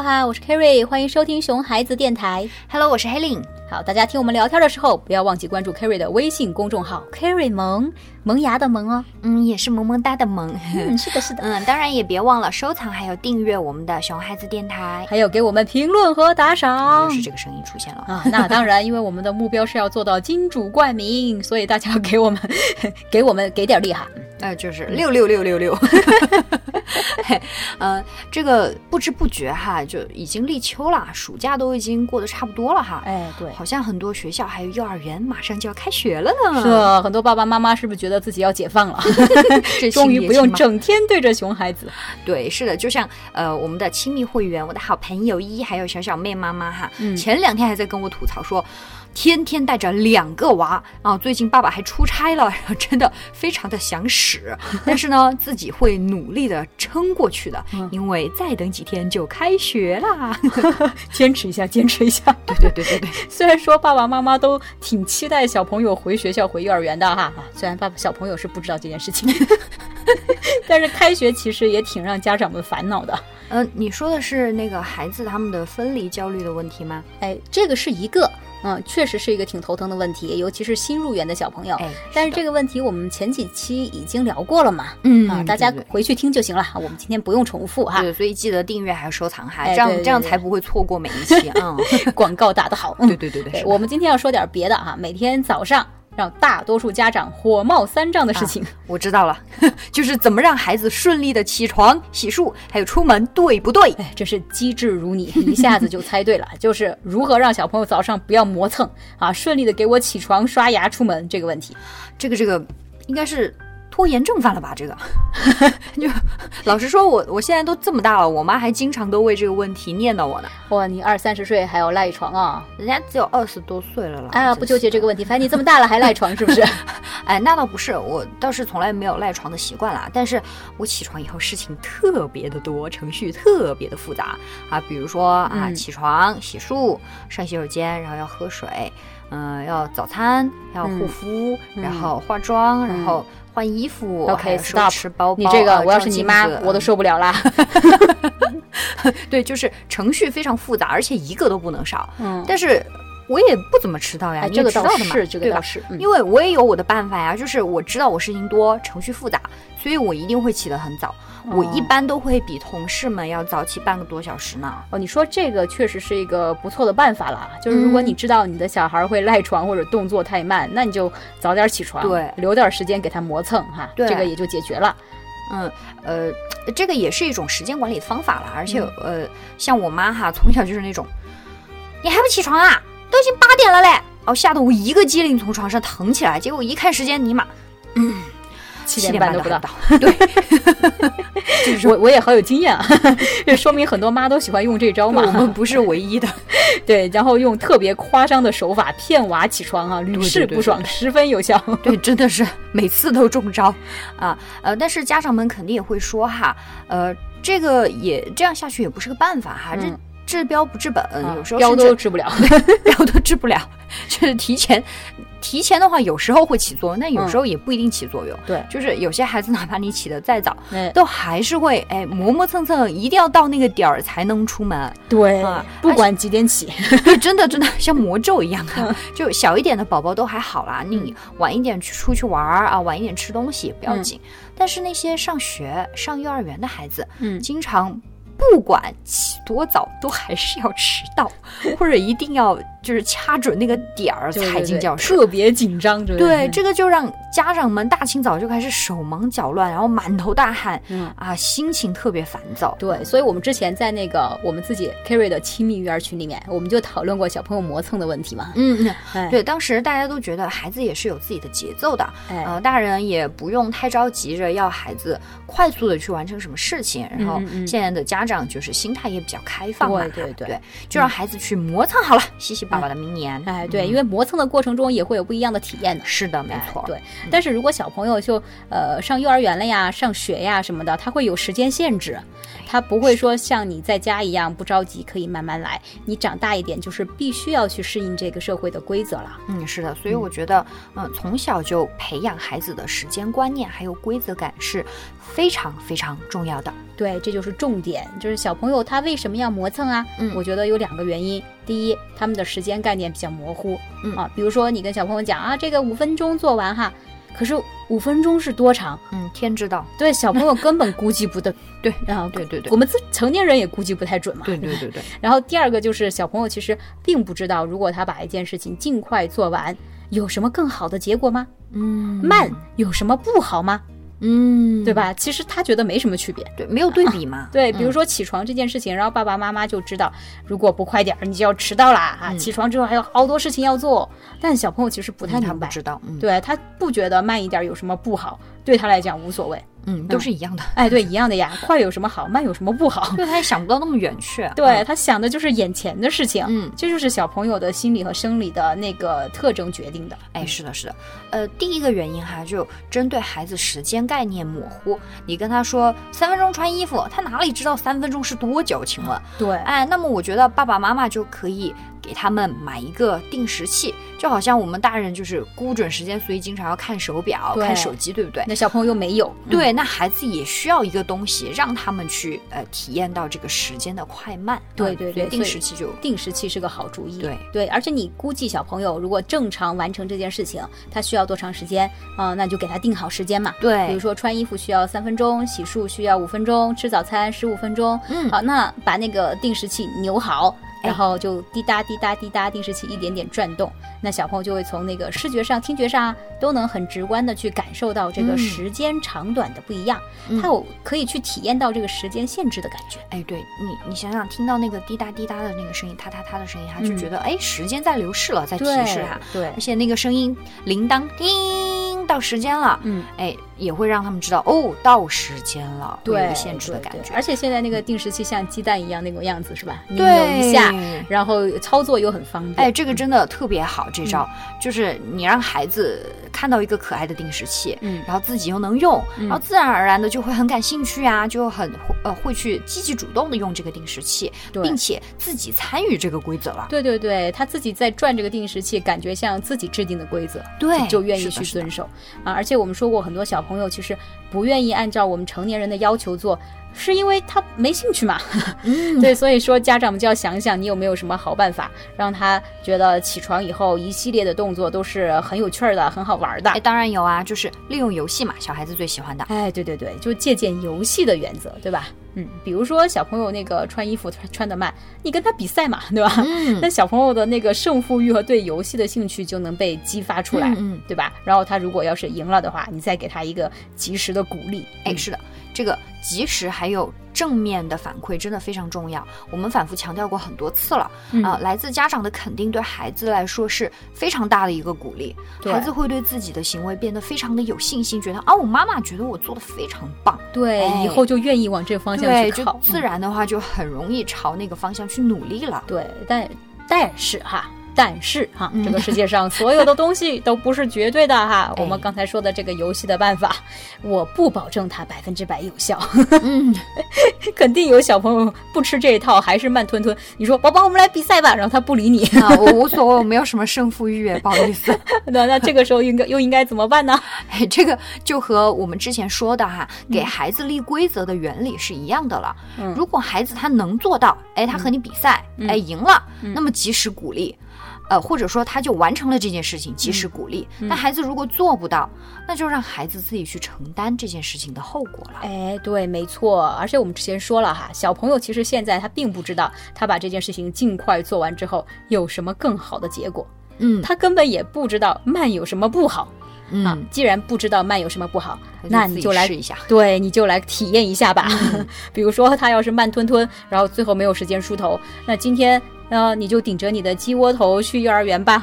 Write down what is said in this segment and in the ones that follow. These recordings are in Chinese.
喽哈，我是 Kerry，欢迎收听熊孩子电台。Hello，我是 Helen。好，大家听我们聊天的时候，不要忘记关注 Kerry 的微信公众号 Kerry 萌萌芽的萌哦。嗯，也是萌萌哒的萌。嗯，是的，是的。嗯，当然也别忘了收藏还有订阅我们的熊孩子电台。还有给我们评论和打赏。又是这个声音出现了啊！那当然，因为我们的目标是要做到金主冠名，所以大家要给我们 给我们给点力哈。呃，就是六六六六六。呃，这个不知不觉哈，就已经立秋了，暑假都已经过得差不多了哈。哎，对，好像很多学校还有幼儿园马上就要开学了呢。是啊，很多爸爸妈妈是不是觉得自己要解放了？终于不用整天对着熊孩子。对，是的，就像呃我们的亲密会员，我的好朋友一还有小小妹妈妈哈，嗯、前两天还在跟我吐槽说。天天带着两个娃啊！最近爸爸还出差了，真的非常的想屎，但是呢，自己会努力的撑过去的，嗯、因为再等几天就开学啦。坚持一下，坚持一下。对对对对对。虽然说爸爸妈妈都挺期待小朋友回学校、回幼儿园的哈，虽然爸爸小朋友是不知道这件事情，但是开学其实也挺让家长们烦恼的。嗯、呃，你说的是那个孩子他们的分离焦虑的问题吗？哎，这个是一个。嗯，确实是一个挺头疼的问题，尤其是新入园的小朋友。哎，但是这个问题我们前几期已经聊过了嘛，嗯啊，大家回去听就行了。我们今天不用重复哈。对，所以记得订阅还有收藏哈，哎、这样这样才不会错过每一期。啊，广告打得好。嗯对对对，对我们今天要说点别的哈，每天早上。让大多数家长火冒三丈的事情，啊、我知道了，就是怎么让孩子顺利的起床、洗漱，还有出门，对不对？哎，真是机智如你，一下子就猜对了。就是如何让小朋友早上不要磨蹭啊，顺利的给我起床、刷牙、出门这个问题。这个这个应该是。拖延症犯了吧？这个，就老实说，我我现在都这么大了，我妈还经常都为这个问题念叨我呢。哇，你二三十岁还要赖床啊？人家只有二十多岁了啦。啊，不纠结这个问题，反正你这么大了还赖床，是不是？哎，那倒不是，我倒是从来没有赖床的习惯啦。但是我起床以后事情特别的多，程序特别的复杂啊，比如说啊，嗯、起床、洗漱、上洗手间，然后要喝水，嗯、呃，要早餐，要护肤，嗯、然后化妆，然后。换衣服，OK，stop，、吃包包。你这个，啊、我要是你妈，我都受不了啦。对，就是程序非常复杂，而且一个都不能少。嗯，但是我也不怎么迟到呀，哎、你也知道的嘛，是这个倒是、嗯，因为我也有我的办法呀，就是我知道我事情多，程序复杂，所以我一定会起得很早。哦、我一般都会比同事们要早起半个多小时呢。哦，你说这个确实是一个不错的办法啦，就是如果你知道你的小孩会赖床或者动作太慢，那你就早点起床，对，留点时间给他磨蹭哈，对，这个也就解决了。嗯，呃，这个也是一种时间管理方法了，而且、嗯、呃，像我妈哈，从小就是那种，你还不起床啊？都已经八点了嘞！哦，吓得我一个机灵从床上腾起来，结果一看时间，尼玛，嗯，七点半都不到。对，我我也好有经验啊，这说明很多妈都喜欢用这招嘛。我们不是唯一的，对，然后用特别夸张的手法骗娃起床啊，屡试不爽，十分有效。对，真的是每次都中招啊！呃，但是家长们肯定也会说哈，呃，这个也这样下去也不是个办法哈，这、嗯、治标不治本，啊、有时候标都治不了，标都治不了，就是提前。提前的话，有时候会起作用，但有时候也不一定起作用。嗯、对，就是有些孩子，哪怕你起得再早，嗯、都还是会哎磨磨蹭蹭，一定要到那个点儿才能出门。对，啊，不管几点起，真的真的 像魔咒一样啊！就小一点的宝宝都还好啦，你晚一点去出去玩啊，晚一点吃东西也不要紧。嗯、但是那些上学、上幼儿园的孩子，嗯，经常。不管起多早，都还是要迟到，或者一定要就是掐准那个点儿才进教室，特别紧张。对,对，这个就让家长们大清早就开始手忙脚乱，然后满头大汗，嗯。啊，心情特别烦躁。对，所以我们之前在那个我们自己 Carry 的亲密育儿群里面，我们就讨论过小朋友磨蹭的问题嘛。嗯，哎、对，当时大家都觉得孩子也是有自己的节奏的，哎、呃，大人也不用太着急着要孩子快速的去完成什么事情，然后现在的家长就是心态也比较开放嘛，对对对，就让孩子去磨蹭好了，洗洗爸爸的名言。哎，对，嗯因为磨蹭的过程中也会有不一样的体验的。是的，没错。哎对，但是如果小朋友就呃上幼儿园了呀、上学呀什么的，他会有时间限制，他不会说像你在家一样不着急，可以慢慢来。你长大一点，就是必须要去适应这个社会的规则了。嗯，是的，所以我觉得，嗯、从小就培养孩子的时间观念还有规则感是非常非常重要的。对，这就是重点，就是小朋友他为什么要磨蹭啊？嗯我觉得有两个原因。第一，他们的时间概念比较模糊，嗯啊，比如说你跟小朋友讲啊，这个五分钟做完哈，可是五分钟是多长？嗯，天知道。对，小朋友根本估计不得，对，然后对对对我们自成年人也估计不太准嘛。对对对对，然后第二个就是小朋友其实并不知道，如果他把一件事情尽快做完，有什么更好的结果吗？嗯，慢有什么不好吗？嗯，对？吧？其实他觉得没什么区别。对，没有对比嘛。对，比如嗯说起床这件事情，然后爸爸妈妈就知道，如果不快点儿，你就要迟到啦啊！嗯起床之后还有好多事情要做，但小朋友其实不太明白，不知道，嗯，对他不觉得慢一点有什么不好，对他来讲无所谓。嗯，都是一样的。哎，对，一样的呀，快有什么好，慢有什么不好？对，他也想不到那么远去。对他想的就是眼前的事情，嗯这就是小朋友的心理和生理的那个特征决定的。哎，是的，是的，呃，第一个原因哈，就针对孩子时间概念模糊，你跟他说三分钟穿衣服，他哪里知道三分钟是多久？请问，对，哎，那么我觉得爸爸妈妈就可以给他们买一个定时器，就好像我们大人就是估准时间，所以经常要看手表、看手机，对不对？那小朋友又没有，嗯对，那孩子也需要一个东西，让他们去呃体验到这个时间的快慢。对对对定时器就定时器是个好主意。对对，而且你估计小朋友如果正常完成这件事情，他需要多长时间啊、那就给他定好时间嘛。对比如，说穿衣服需要三分钟，洗漱需要五分钟，吃早餐十五分钟。嗯好，那把那个定时器扭好，哎然后就滴答滴答滴答，定时器一点点转动，那小朋友就会从那个视觉上、听觉上啊都能很直观的去感受到这个嗯时间长短的不一样，嗯他有可以去体验到这个时间限制的感觉。哎，对你，你想想，听到那个滴答滴答的那个声音，嗒嗒嗒的声音，他就嗯觉得哎，时间在流逝了，在提示他。对而，且那个声音，铃铛叮到时间了，嗯。哎，也会让他们知道哦，到时间了，对限制的对对感觉。而且现在那个定时器像鸡蛋一样那种样子，是吧？你扭对一下，然后操作又很方便。哎，这个真的特别好，这招、就是你让孩子看到一个可爱的定时器，嗯然后自己又能用，嗯然后自然而然的就会很感兴趣啊，就很呃会去积极主动的用这个定时器，并且自己参与这个规则了。对对对，他自己在转这个定时器，感觉像自己制定的规则，对就就愿意去遵守啊。而且我们说过，很多小朋友其实不愿意按照我们成年人的要求做。是因为他没兴趣嘛？嗯，对，所以说家长们就要想想，你有没有什么好办法，让他觉得起床以后一系列的动作都是很有趣儿的、很好玩的哎，。当然有啊，就是利用游戏嘛，小孩子最喜欢的。哎，对对对，就借鉴游戏的原则，对吧？嗯，比如说小朋友那个穿衣服穿穿的慢，你跟他比赛嘛，对吧？嗯 那小朋友的那个胜负欲和对游戏的兴趣就能被激发出来，嗯嗯对吧？然后他如果要是赢了的话，你再给他一个及时的鼓励。哎，是的，这个及时还有正面的反馈真的非常重要。我们反复强调过很多次了嗯啊、来自家长的肯定对孩子来说是非常大的一个鼓励。孩子会对自己的行为变得非常的有信心，觉得啊，我妈妈觉得我做的非常棒，对，哎以后就愿意往这个方向对，就去靠。自然的话就很容易朝那个方向去努力了。对，但但是哈。但是哈，嗯这个世界上所有的东西都不是绝对的哈。哎我们刚才说的这个游戏的办法，我不保证它百分之百有效。嗯，肯定有小朋友不吃这一套，还是慢吞吞。你说宝宝，我们来比赛吧，然后他不理你，啊，我无所谓，我没有什么胜负欲，不好意思。那那这个时候应该又应该怎么办呢？哎，这个就和我们之前说的哈，嗯给孩子立规则的原理是一样的了。嗯如果孩子他能做到，哎，他和你比赛，嗯哎，赢了，嗯那么及时鼓励。呃，或者说他就完成了这件事情，及时鼓励。嗯那孩子如果做不到，那就让孩子自己去承担这件事情的后果了。哎，对，没错。而且我们之前说了哈，小朋友其实现在他并不知道，他把这件事情尽快做完之后有什么更好的结果，嗯他根本也不知道慢有什么不好、啊嗯，。既然不知道慢有什么不好，那你就来试一下。对，你就来体验一下吧。嗯 比如说他要是慢吞吞，然后最后没有时间梳头，那今天然后你就顶着你的鸡窝头去幼儿园吧。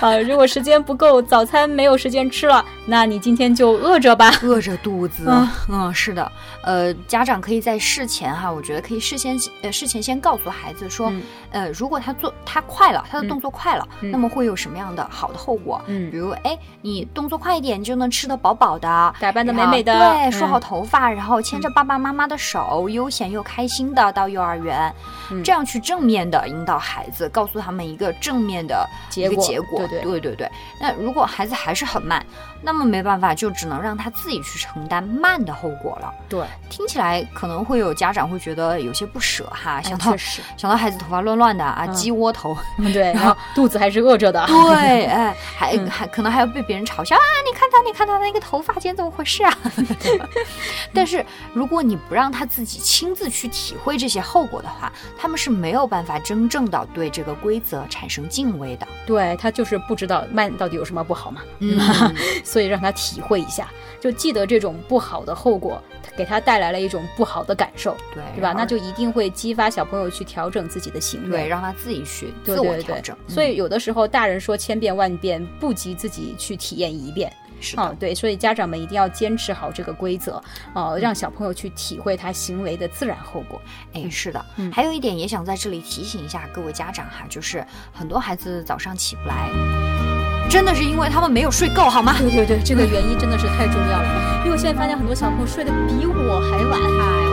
啊，如果时间不够，早餐没有时间吃了，那你今天就饿着吧，饿着肚子。嗯。嗯，是的，呃，家长可以在事前哈，我觉得可以事先呃事前先告诉孩子说，嗯。呃，如果他做他快了，他的嗯动作快了，嗯。那么会有什么样的好的后果？嗯。比如哎，你动作快一点，你就能吃得饱饱的，打扮得美美的。对，嗯梳好头发，然后牵着爸爸妈妈的手，悠闲又开心的到幼儿园，嗯。这样去正面的引导孩子，告诉他们一个正面的结果一个结果。对对对对对那如果孩子还是很慢，那么没办法，就只能让他自己去承担慢的后果了。对，听起来可能会有家长会觉得有些不舍哈，想到、想到孩子头发乱乱的啊，嗯鸡窝头，嗯对，然后肚子还是饿着的。对，哎，还、嗯还可能还要被别人嘲笑啊！你看他，你看他那个头发尖怎么回事啊？但是如果你不让他自己亲自去体会这些后果的话，他们是没有办法真正的对这个规则产生敬畏的。对他就是不知道慢到底有什么不好嘛，嗯，所以让他体会一下，就记得这种不好的后果给他带来了一种不好的感受，对，对吧？那就一定会激发小朋友去调整自己的行为。对，让他自己去自我对对对调整。所嗯以有的时候大人说千遍万遍，不及自己去体验一遍。是的，啊，对，所以家长们一定要坚持好这个规则，呃，让小朋友去体会他行为的自然后果。哎，是的，嗯还有一点也想在这里提醒一下各位家长哈，就是很多孩子早上起不来，真的是因为他们没有睡够，好吗？对对对，这个原因真的是太重要了，因为我现在发现很多小朋友睡得比我还晚。